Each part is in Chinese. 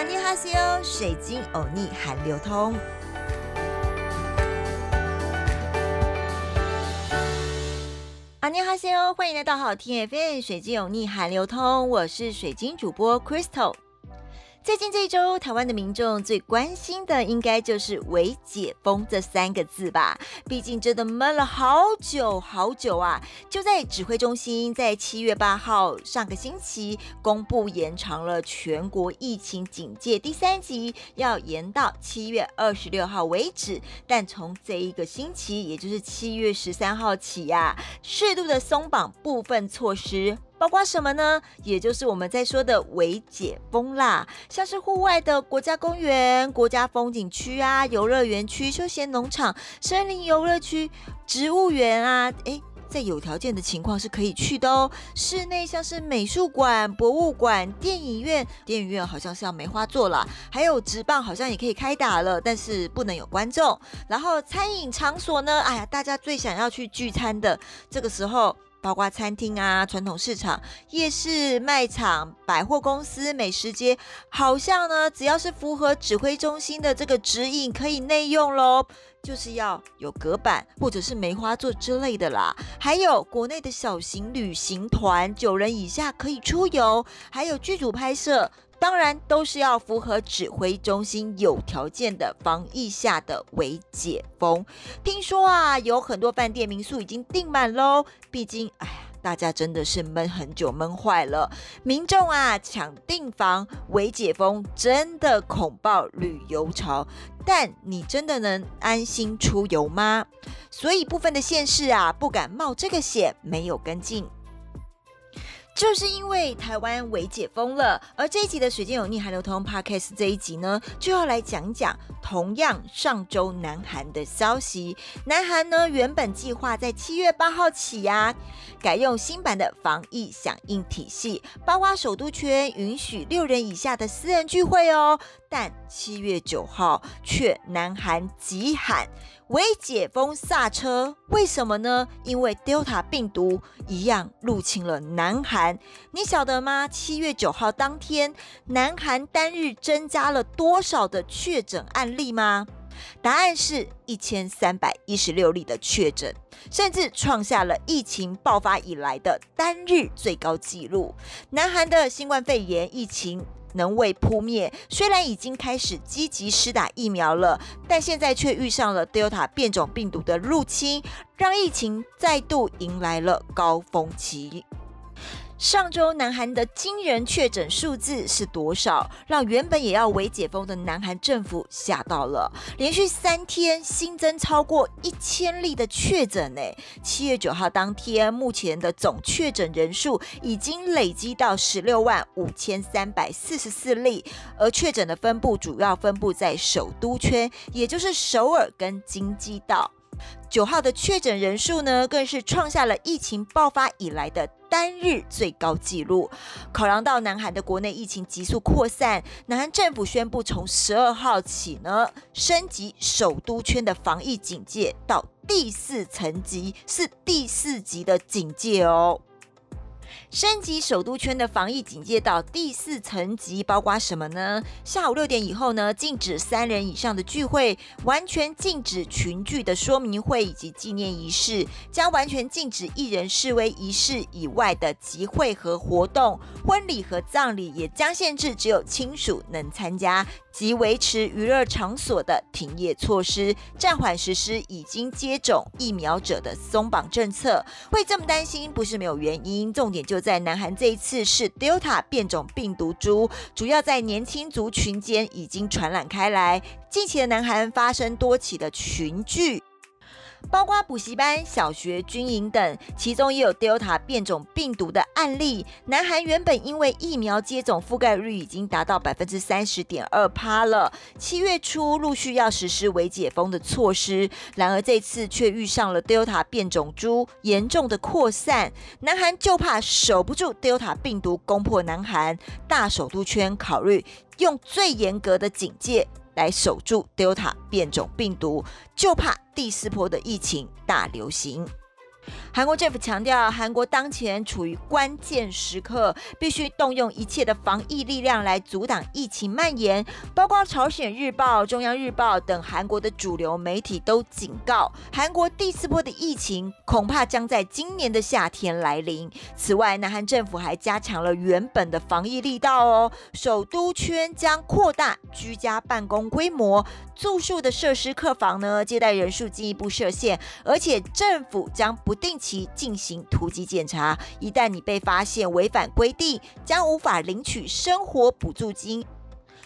阿尼哈西欧，水晶欧尼韩流通。阿尼哈西欧，欢迎来到好听 FM 水晶欧尼韩流通，我是水晶主播 Crystal。最近这一周，台湾的民众最关心的应该就是“微解封”这三个字吧？毕竟真的闷了好久好久啊！就在指挥中心在七月八号上个星期公布延长了全国疫情警戒第三级，要延到七月二十六号为止。但从这一个星期，也就是七月十三号起呀，适度的松绑部分措施。包括什么呢？也就是我们在说的微解封啦，像是户外的国家公园、国家风景区啊、游乐园区、休闲农场、森林游乐区、植物园啊，诶，在有条件的情况是可以去的哦。室内像是美术馆、博物馆、电影院，电影院好像是要梅花座了，还有直棒好像也可以开打了，但是不能有观众。然后餐饮场所呢，哎呀，大家最想要去聚餐的这个时候。包括餐厅啊、传统市场、夜市、卖场、百货公司、美食街，好像呢，只要是符合指挥中心的这个指引，可以内用喽，就是要有隔板或者是梅花座之类的啦。还有国内的小型旅行团，九人以下可以出游，还有剧组拍摄。当然都是要符合指挥中心有条件的防疫下的微解封。听说啊，有很多饭店民宿已经订满喽。毕竟，哎呀，大家真的是闷很久，闷坏了。民众啊，抢订房，微解封真的恐爆旅游潮。但你真的能安心出游吗？所以部分的县市啊，不敢冒这个险，没有跟进。就是因为台湾微解封了，而这一集的水晶有逆海流通 Podcast 这一集呢，就要来讲讲同样上周南韩的消息。南韩呢原本计划在七月八号起呀，改用新版的防疫响应体系，包括首都圈允许六人以下的私人聚会哦。但七月九号却南韩急喊。为解封刹车，为什么呢？因为 Delta 病毒一样入侵了南韩。你晓得吗？七月九号当天，南韩单日增加了多少的确诊案例吗？答案是一千三百一十六例的确诊，甚至创下了疫情爆发以来的单日最高纪录。南韩的新冠肺炎疫情。能未扑灭，虽然已经开始积极施打疫苗了，但现在却遇上了 Delta 变种病毒的入侵，让疫情再度迎来了高峰期。上周南韩的惊人确诊数字是多少？让原本也要微解封的南韩政府吓到了。连续三天新增超过一千例的确诊，呢。七月九号当天，目前的总确诊人数已经累积到十六万五千三百四十四例，而确诊的分布主要分布在首都圈，也就是首尔跟京畿道。九号的确诊人数呢，更是创下了疫情爆发以来的单日最高纪录。考量到南韩的国内疫情急速扩散，南韩政府宣布从十二号起呢，升级首都圈的防疫警戒到第四层级，是第四级的警戒哦。升级首都圈的防疫警戒到第四层级，包括什么呢？下午六点以后呢，禁止三人以上的聚会，完全禁止群聚的说明会以及纪念仪式，将完全禁止一人示威仪式以外的集会和活动，婚礼和葬礼也将限制只有亲属能参加。及维持娱乐场所的停业措施，暂缓实施已经接种疫苗者的松绑政策。会这么担心，不是没有原因。重点就在南韩这一次是 Delta 变种病毒株，主要在年轻族群间已经传染开来。近期的南韩发生多起的群聚。包括补习班、小学、军营等，其中也有 Delta 变种病毒的案例。南韩原本因为疫苗接种覆盖率已经达到百分之三十点二趴了，七月初陆续要实施微解封的措施，然而这次却遇上了 Delta 变种株严重的扩散，南韩就怕守不住 Delta 病毒攻破南韩，大首都圈考虑用最严格的警戒。来守住 Delta 变种病毒，就怕第四波的疫情大流行。韩国政府强调，韩国当前处于关键时刻，必须动用一切的防疫力量来阻挡疫情蔓延。包括《朝鲜日报》、《中央日报》等韩国的主流媒体都警告，韩国第四波的疫情恐怕将在今年的夏天来临。此外，南韩政府还加强了原本的防疫力道哦，首都圈将扩大居家办公规模，住宿的设施客房呢，接待人数进一步设限，而且政府将不定。其进行突击检查，一旦你被发现违反规定，将无法领取生活补助金。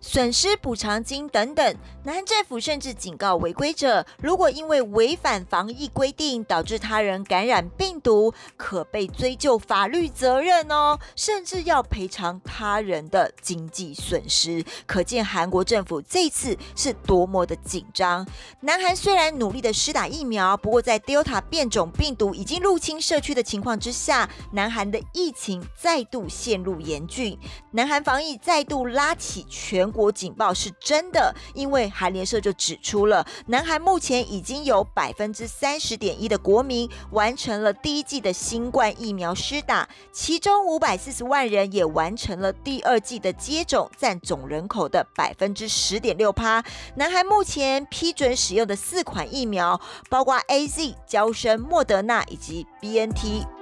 损失补偿金等等，南韩政府甚至警告违规者，如果因为违反防疫规定导致他人感染病毒，可被追究法律责任哦，甚至要赔偿他人的经济损失。可见韩国政府这次是多么的紧张。南韩虽然努力的施打疫苗，不过在 Delta 变种病毒已经入侵社区的情况之下，南韩的疫情再度陷入严峻，南韩防疫再度拉起全全。国警报是真的，因为韩联社就指出了，南韩目前已经有百分之三十点一的国民完成了第一季的新冠疫苗施打，其中五百四十万人也完成了第二季的接种，占总人口的百分之十点六趴。南韩目前批准使用的四款疫苗，包括 A Z、交生、莫德纳以及 B N T。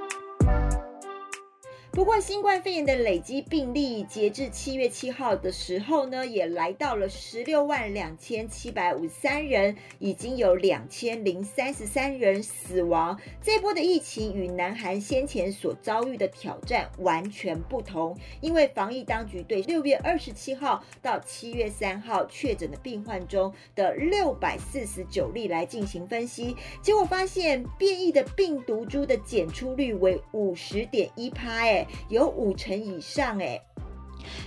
不过，新冠肺炎的累积病例，截至七月七号的时候呢，也来到了十六万两千七百五十三人，已经有两千零三十三人死亡。这波的疫情与南韩先前所遭遇的挑战完全不同，因为防疫当局对六月二十七号到七月三号确诊的病患中的六百四十九例来进行分析，结果发现变异的病毒株的检出率为五十点一趴，哎。有五成以上诶。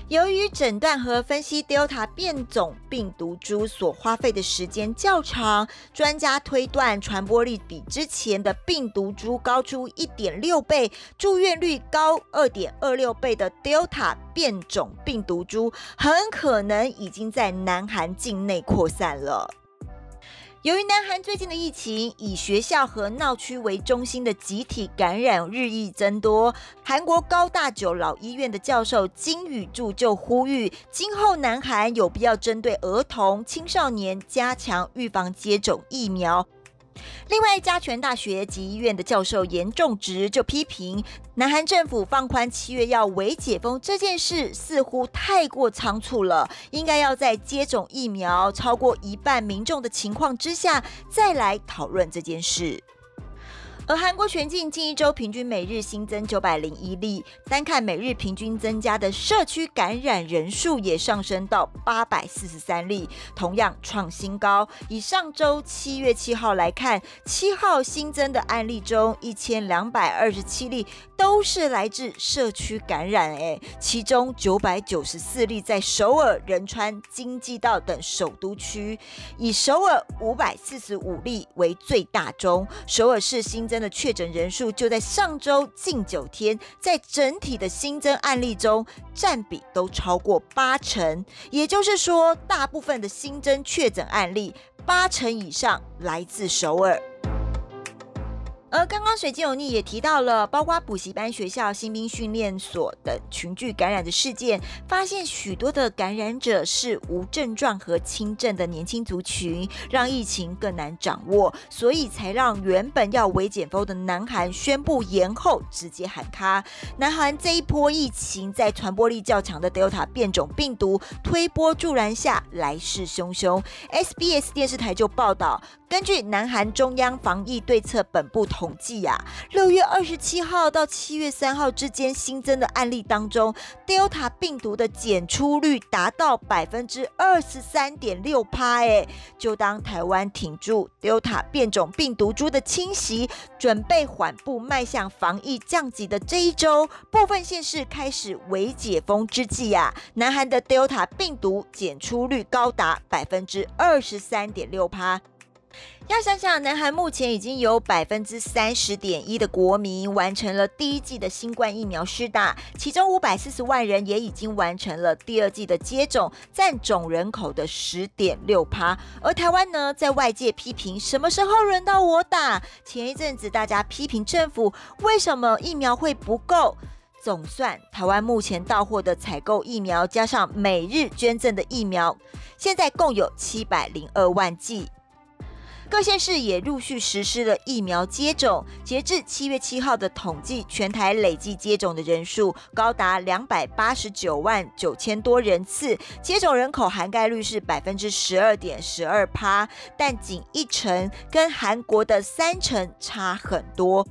由于诊断和分析 Delta 变种病毒株所花费的时间较长，专家推断传播率比之前的病毒株高出一点六倍，住院率高二点二六倍的 Delta 变种病毒株很可能已经在南韩境内扩散了。由于南韩最近的疫情以学校和闹区为中心的集体感染日益增多，韩国高大久老医院的教授金宇柱就呼吁，今后南韩有必要针对儿童、青少年加强预防接种疫苗。另外，加权大学及医院的教授严仲植就批评，南韩政府放宽七月要微解封这件事似乎太过仓促了，应该要在接种疫苗超过一半民众的情况之下再来讨论这件事。而韩国全境近一周平均每日新增九百零一例，单看每日平均增加的社区感染人数也上升到八百四十三例，同样创新高。以上周七月七号来看，七号新增的案例中，一千两百二十七例都是来自社区感染，哎，其中九百九十四例在首尔、仁川、京畿道等首都区，以首尔五百四十五例为最大中，首尔市新增。的确诊人数就在上周近九天，在整体的新增案例中占比都超过八成，也就是说，大部分的新增确诊案例八成以上来自首尔。而刚刚水晶有逆也提到了，包括补习班、学校、新兵训练所等群聚感染的事件，发现许多的感染者是无症状和轻症的年轻族群，让疫情更难掌握，所以才让原本要微减封的南韩宣布延后，直接喊卡。南韩这一波疫情在传播力较强的 Delta 变种病毒推波助澜下，来势汹汹。SBS 电视台就报道。根据南韩中央防疫对策本部统计呀，六月二十七号到七月三号之间新增的案例当中，Delta 病毒的检出率达到百分之二十三点六趴。哎，就当台湾挺住 Delta 变种病毒株的侵袭，准备缓步迈向防疫降级的这一周，部分县市开始微解封之际呀，南韩的 Delta 病毒检出率高达百分之二十三点六趴。要想想，南韩目前已经有百分之三十点一的国民完成了第一季的新冠疫苗施打，其中五百四十万人也已经完成了第二季的接种，占总人口的十点六趴。而台湾呢，在外界批评什么时候轮到我打？前一阵子大家批评政府为什么疫苗会不够？总算台湾目前到货的采购疫苗，加上每日捐赠的疫苗，现在共有七百零二万剂。各县市也陆续实施了疫苗接种，截至七月七号的统计，全台累计接种的人数高达两百八十九万九千多人次，接种人口涵盖率是百分之十二点十二趴，但仅一成，跟韩国的三成差很多。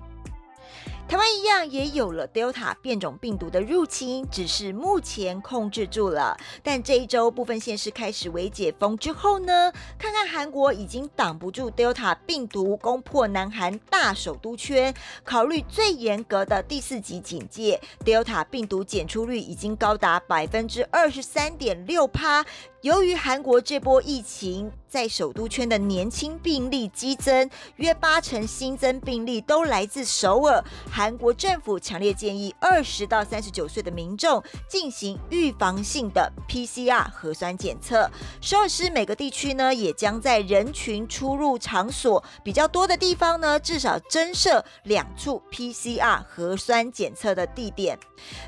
台湾一样也有了 Delta 变种病毒的入侵，只是目前控制住了。但这一周部分县市开始微解封之后呢？看看韩国已经挡不住 Delta 病毒攻破南韩大首都圈，考虑最严格的第四级警戒，Delta 病毒检出率已经高达百分之二十三点六趴。由于韩国这波疫情在首都圈的年轻病例激增，约八成新增病例都来自首尔。韩国政府强烈建议二十到三十九岁的民众进行预防性的 PCR 核酸检测。首尔市每个地区呢，也将在人群出入场所比较多的地方呢，至少增设两处 PCR 核酸检测的地点。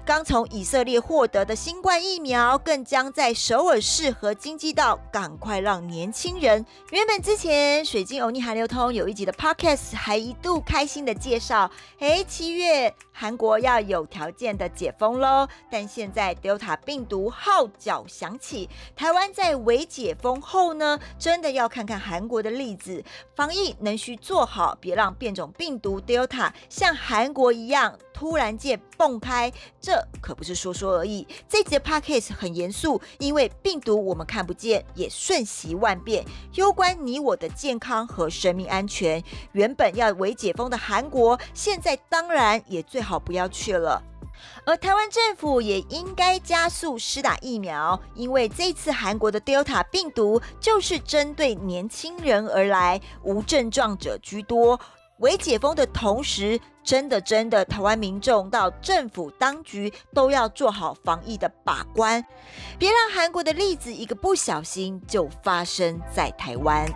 刚从以色列获得的新冠疫苗，更将在首尔市。和经济道，赶快让年轻人。原本之前水晶欧尼韩流通有一集的 podcast，还一度开心的介绍，哎，七月韩国要有条件的解封喽。但现在 Delta 病毒号角响起，台湾在未解封后呢，真的要看看韩国的例子，防疫能需做好，别让变种病毒 Delta 像韩国一样。突然间蹦开，这可不是说说而已。这集的 podcast 很严肃，因为病毒我们看不见，也瞬息万变，攸关你我的健康和生命安全。原本要为解封的韩国，现在当然也最好不要去了。而台湾政府也应该加速施打疫苗，因为这次韩国的 Delta 病毒就是针对年轻人而来，无症状者居多。为解封的同时，真的真的，台湾民众到政府当局都要做好防疫的把关，别让韩国的例子一个不小心就发生在台湾。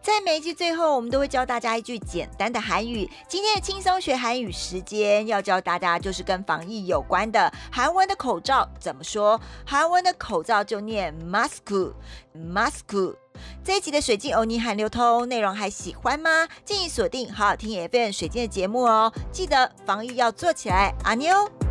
在每一集最后，我们都会教大家一句简单的韩语。今天的轻松学韩语时间，要教大家就是跟防疫有关的韩文的口罩怎么说？韩文的口罩就念 mask，mask。这一集的水晶欧尼韩流通内容还喜欢吗？建议锁定好好听 FM 水晶的节目哦。记得防疫要做起来，阿妞。